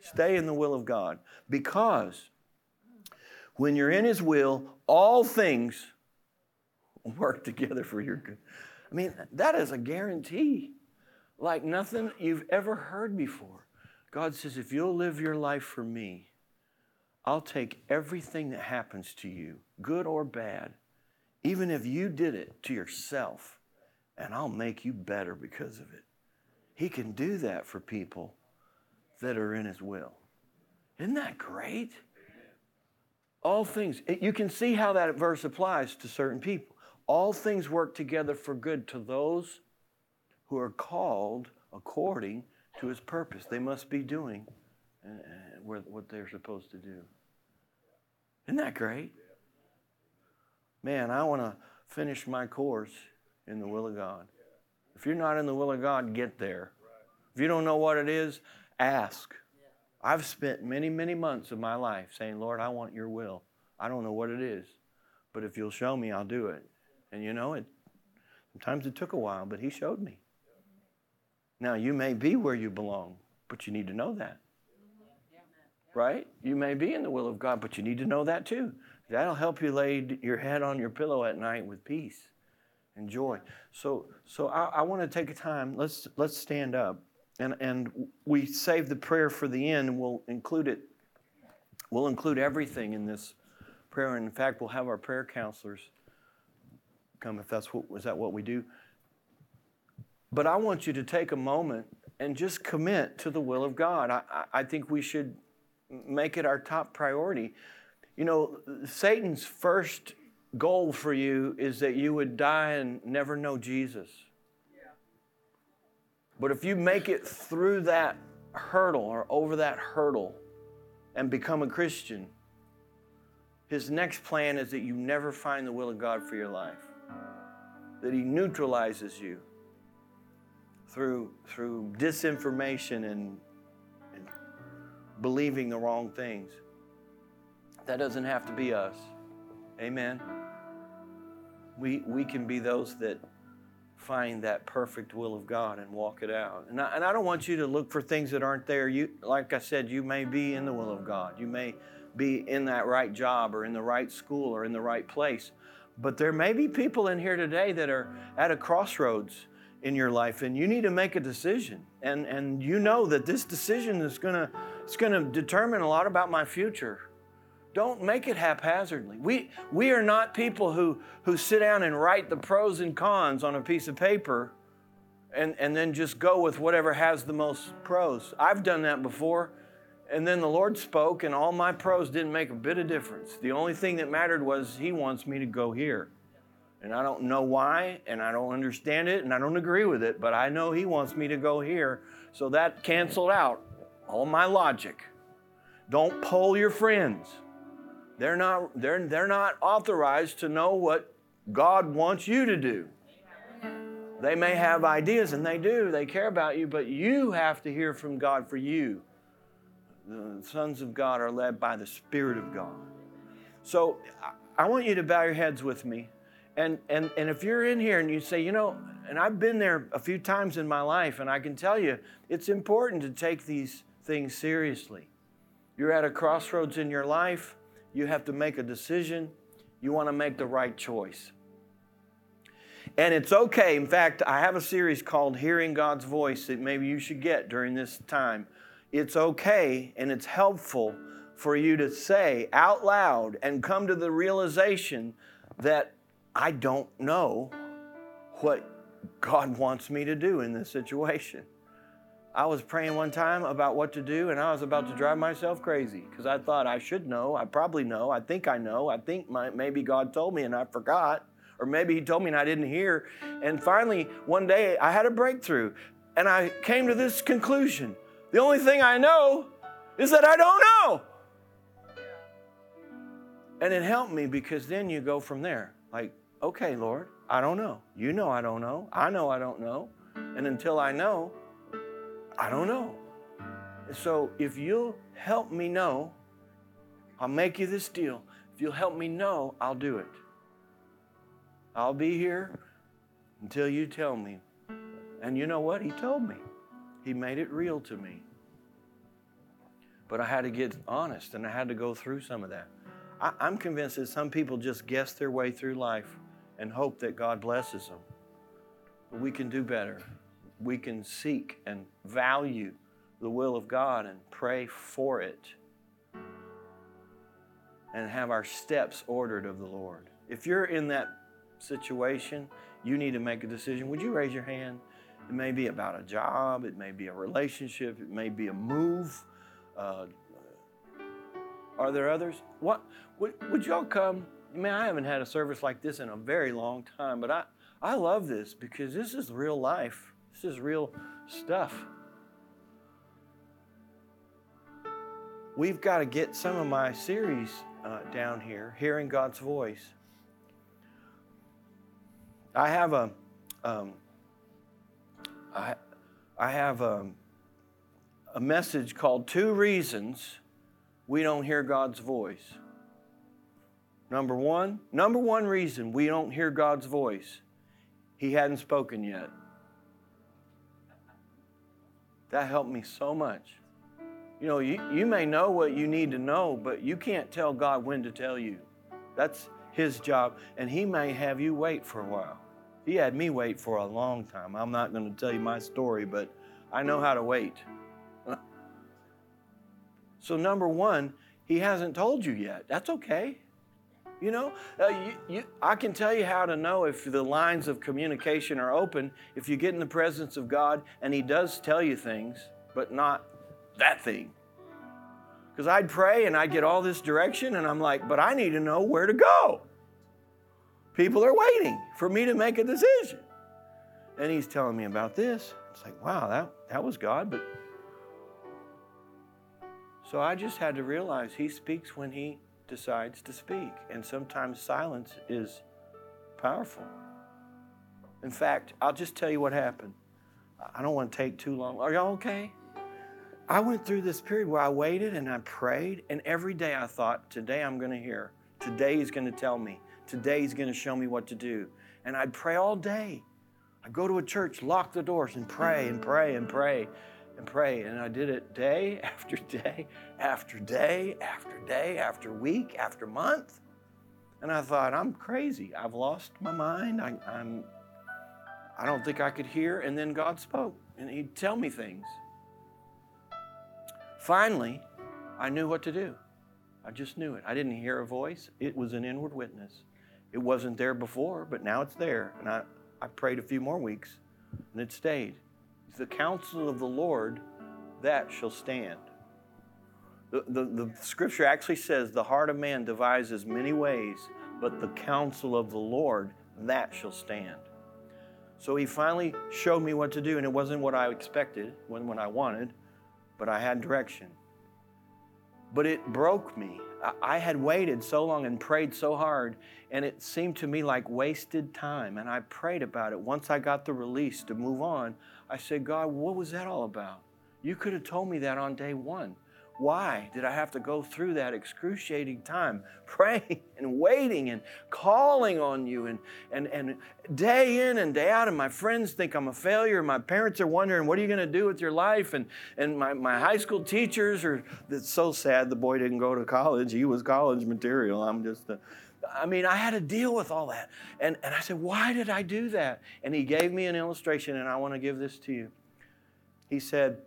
Stay in the will of God because when you're in His will, all things work together for your good. I mean, that is a guarantee like nothing you've ever heard before. God says, if you'll live your life for me, I'll take everything that happens to you, good or bad, even if you did it to yourself, and I'll make you better because of it. He can do that for people that are in His will. Isn't that great? All things, you can see how that verse applies to certain people. All things work together for good to those who are called according to his purpose. They must be doing uh, uh what they're supposed to do. Isn't that great? Man, I want to finish my course in the will of God. If you're not in the will of God, get there. If you don't know what it is, ask. I've spent many, many months of my life saying, Lord, I want your will. I don't know what it is, but if you'll show me, I'll do it. And you know, it sometimes it took a while, but He showed me. Now, you may be where you belong, but you need to know that. Right? You may be in the will of God, but you need to know that too. That'll help you lay your head on your pillow at night with peace and joy. So, so I, I want to take a time. Let's let's stand up, and and we save the prayer for the end, and we'll include it. We'll include everything in this prayer. And in fact, we'll have our prayer counselors come if that's what is that what we do. But I want you to take a moment and just commit to the will of God. I, I think we should make it our top priority. You know, Satan's first goal for you is that you would die and never know Jesus. But if you make it through that hurdle or over that hurdle and become a Christian, his next plan is that you never find the will of God for your life, that he neutralizes you through, through disinformation and, and believing the wrong things. That doesn't have to be us. Amen. We, we can be those that find that perfect will of God and walk it out. And I, and I don't want you to look for things that aren't there. You, like I said, you may be in the will of God. You may be in that right job or in the right school or in the right place. But there may be people in here today that are at a crossroads in your life and you need to make a decision. And and you know that this decision is going to it's going to determine a lot about my future. Don't make it haphazardly. We we are not people who who sit down and write the pros and cons on a piece of paper and and then just go with whatever has the most pros. I've done that before and then the lord spoke and all my pros didn't make a bit of difference. The only thing that mattered was he wants me to go here and I don't know why, and I don't understand it, and I don't agree with it, but I know He wants me to go here. So that canceled out all my logic. Don't poll your friends. They're not, they're, they're not authorized to know what God wants you to do. They may have ideas, and they do, they care about you, but you have to hear from God for you. The sons of God are led by the Spirit of God. So I want you to bow your heads with me. And, and, and if you're in here and you say, you know, and I've been there a few times in my life, and I can tell you it's important to take these things seriously. You're at a crossroads in your life, you have to make a decision, you want to make the right choice. And it's okay. In fact, I have a series called Hearing God's Voice that maybe you should get during this time. It's okay and it's helpful for you to say out loud and come to the realization that I don't know what God wants me to do in this situation. I was praying one time about what to do, and I was about to drive myself crazy because I thought I should know. I probably know. I think I know. I think my, maybe God told me and I forgot, or maybe He told me and I didn't hear. And finally, one day, I had a breakthrough, and I came to this conclusion the only thing I know is that I don't know. And it helped me because then you go from there. Like, okay, Lord, I don't know. You know I don't know. I know I don't know. And until I know, I don't know. So if you'll help me know, I'll make you this deal. If you'll help me know, I'll do it. I'll be here until you tell me. And you know what? He told me. He made it real to me. But I had to get honest and I had to go through some of that. I, am convinced that some people just guess their way through life and hope that God blesses them. But we can do better. We can seek and value the will of God and pray for it and have our steps ordered of the Lord. If you're in that situation, you need to make a decision. Would you raise your hand? It may be about a job, it may be a relationship, it may be a move. Uh, are there others? What would, would y'all come? I mean, I haven't had a service like this in a very long time, but I, I love this because this is real life. This is real stuff. We've got to get some of my series uh, down here, hearing God's voice. I have a um, I, I have a, a message called Two Reasons We Don't Hear God's Voice. Number one, number one reason we don't hear God's voice, He hadn't spoken yet. That helped me so much. You know, you, you may know what you need to know, but you can't tell God when to tell you. That's His job, and He may have you wait for a while. He had me wait for a long time. I'm not going to tell you my story, but I know how to wait. so, number one, he hasn't told you yet. That's okay. You know, uh, you, you, I can tell you how to know if the lines of communication are open if you get in the presence of God and He does tell you things, but not that thing. Because I'd pray and I'd get all this direction, and I'm like, but I need to know where to go. People are waiting for me to make a decision. And he's telling me about this. It's like, wow, that, that was God, but. So I just had to realize he speaks when he decides to speak. And sometimes silence is powerful. In fact, I'll just tell you what happened. I don't want to take too long. Are y'all okay? I went through this period where I waited and I prayed, and every day I thought, today I'm going to hear. Today he's going to tell me. Today he's going to show me what to do. And I'd pray all day. I'd go to a church, lock the doors, and pray and pray and pray and pray. And I did it day after day after day after day after week after month. And I thought, I'm crazy. I've lost my mind. I, I'm, I don't think I could hear. And then God spoke, and He'd tell me things. Finally, I knew what to do. I just knew it. I didn't hear a voice, it was an inward witness. It wasn't there before, but now it's there. And I, I prayed a few more weeks, and it stayed. The counsel of the Lord that shall stand. The, the, the scripture actually says, The heart of man devises many ways, but the counsel of the Lord, that shall stand. So he finally showed me what to do, and it wasn't what I expected, when what I wanted, but I had direction. But it broke me. I had waited so long and prayed so hard, and it seemed to me like wasted time. And I prayed about it. Once I got the release to move on, I said, God, what was that all about? You could have told me that on day one. Why did I have to go through that excruciating time praying and waiting and calling on you and, and, and day in and day out? And my friends think I'm a failure. My parents are wondering, what are you going to do with your life? And, and my, my high school teachers are, it's so sad the boy didn't go to college. He was college material. I'm just, a, I mean, I had to deal with all that. And, and I said, why did I do that? And he gave me an illustration, and I want to give this to you. He said,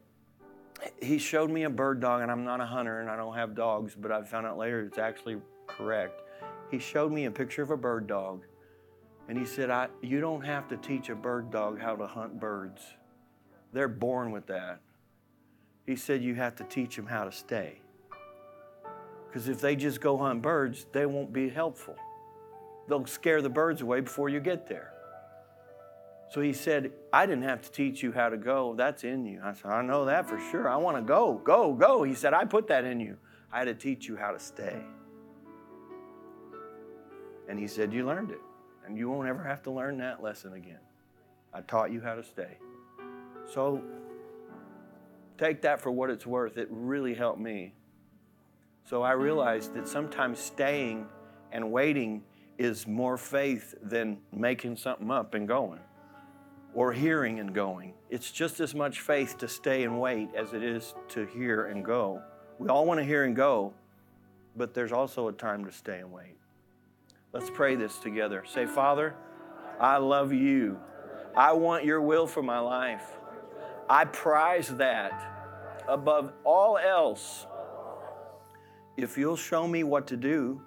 he showed me a bird dog, and I'm not a hunter and I don't have dogs, but I found out later it's actually correct. He showed me a picture of a bird dog, and he said, I, You don't have to teach a bird dog how to hunt birds. They're born with that. He said, You have to teach them how to stay. Because if they just go hunt birds, they won't be helpful. They'll scare the birds away before you get there. So he said, I didn't have to teach you how to go. That's in you. I said, I know that for sure. I want to go, go, go. He said, I put that in you. I had to teach you how to stay. And he said, You learned it. And you won't ever have to learn that lesson again. I taught you how to stay. So take that for what it's worth. It really helped me. So I realized that sometimes staying and waiting is more faith than making something up and going or hearing and going. It's just as much faith to stay and wait as it is to hear and go. We all want to hear and go, but there's also a time to stay and wait. Let's pray this together. Say, Father, I love you. I want your will for my life. I prize that above all else. If you'll show me what to do,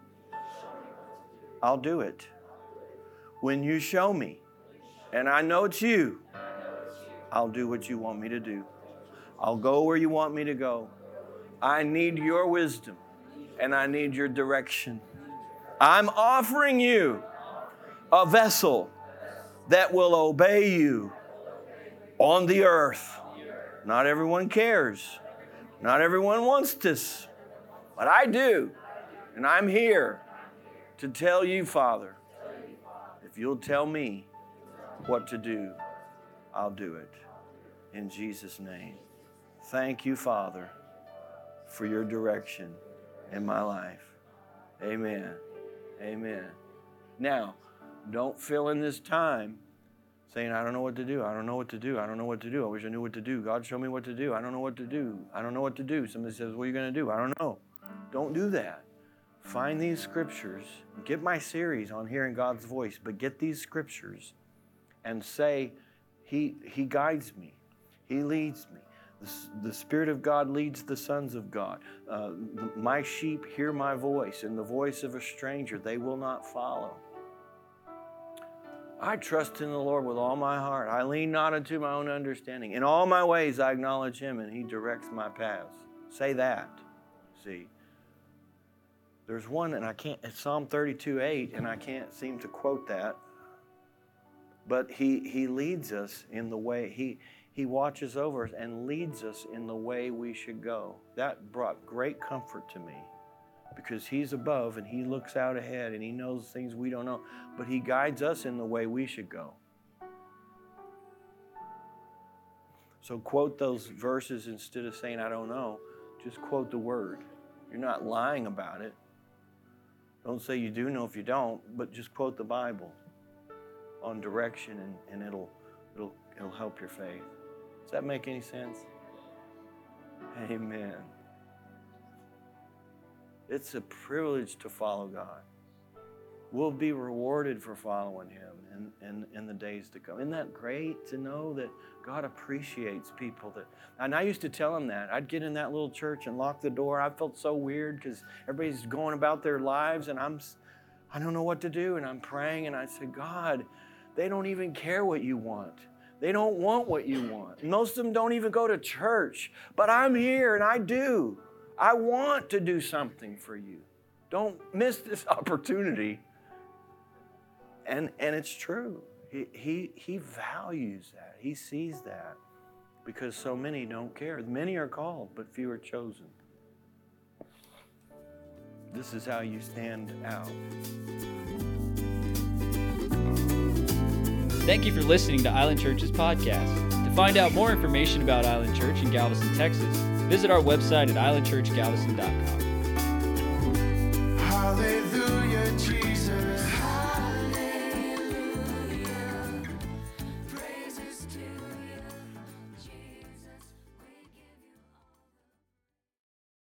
I'll do it. When you show me, and I know it's you, I'll do what you want me to do. I'll go where you want me to go. I need your wisdom and I need your direction. I'm offering you a vessel that will obey you on the earth. Not everyone cares. Not everyone wants this. But I do. And I'm here to tell you, Father, if you'll tell me what to do, I'll do it. In Jesus' name. Thank you, Father, for your direction in my life. Amen. Amen. Now, don't fill in this time saying, I don't know what to do. I don't know what to do. I don't know what to do. I wish I knew what to do. God, show me what to do. I don't know what to do. I don't know what to do. Somebody says, What are you going to do? I don't know. Don't do that. Find these scriptures. Get my series on hearing God's voice, but get these scriptures and say, He, he guides me, He leads me. The, the Spirit of God leads the sons of God. Uh, my sheep hear my voice, and the voice of a stranger they will not follow. I trust in the Lord with all my heart. I lean not unto my own understanding. In all my ways I acknowledge Him, and He directs my paths. Say that. See. There's one, and I can't, it's Psalm 32 8, and I can't seem to quote that. But He, he leads us in the way. He, he watches over us and leads us in the way we should go. That brought great comfort to me because He's above and He looks out ahead and He knows things we don't know, but He guides us in the way we should go. So quote those verses instead of saying, I don't know. Just quote the word. You're not lying about it. Don't say you do know if you don't, but just quote the Bible on direction and, and it'll, it'll, it'll help your faith. Does that make any sense? Amen. It's a privilege to follow God. We'll be rewarded for following Him in, in, in the days to come. Isn't that great to know that God appreciates people that and I used to tell him that. I'd get in that little church and lock the door. I felt so weird because everybody's going about their lives and I'm I don't know what to do. And I'm praying and I said, God, they don't even care what you want. They don't want what you want. Most of them don't even go to church, but I'm here and I do. I want to do something for you. Don't miss this opportunity. And, and it's true. He, he, he values that. He sees that because so many don't care. Many are called, but few are chosen. This is how you stand out. Thank you for listening to Island Church's podcast. To find out more information about Island Church in Galveston, Texas, visit our website at islandchurchgalveston.com.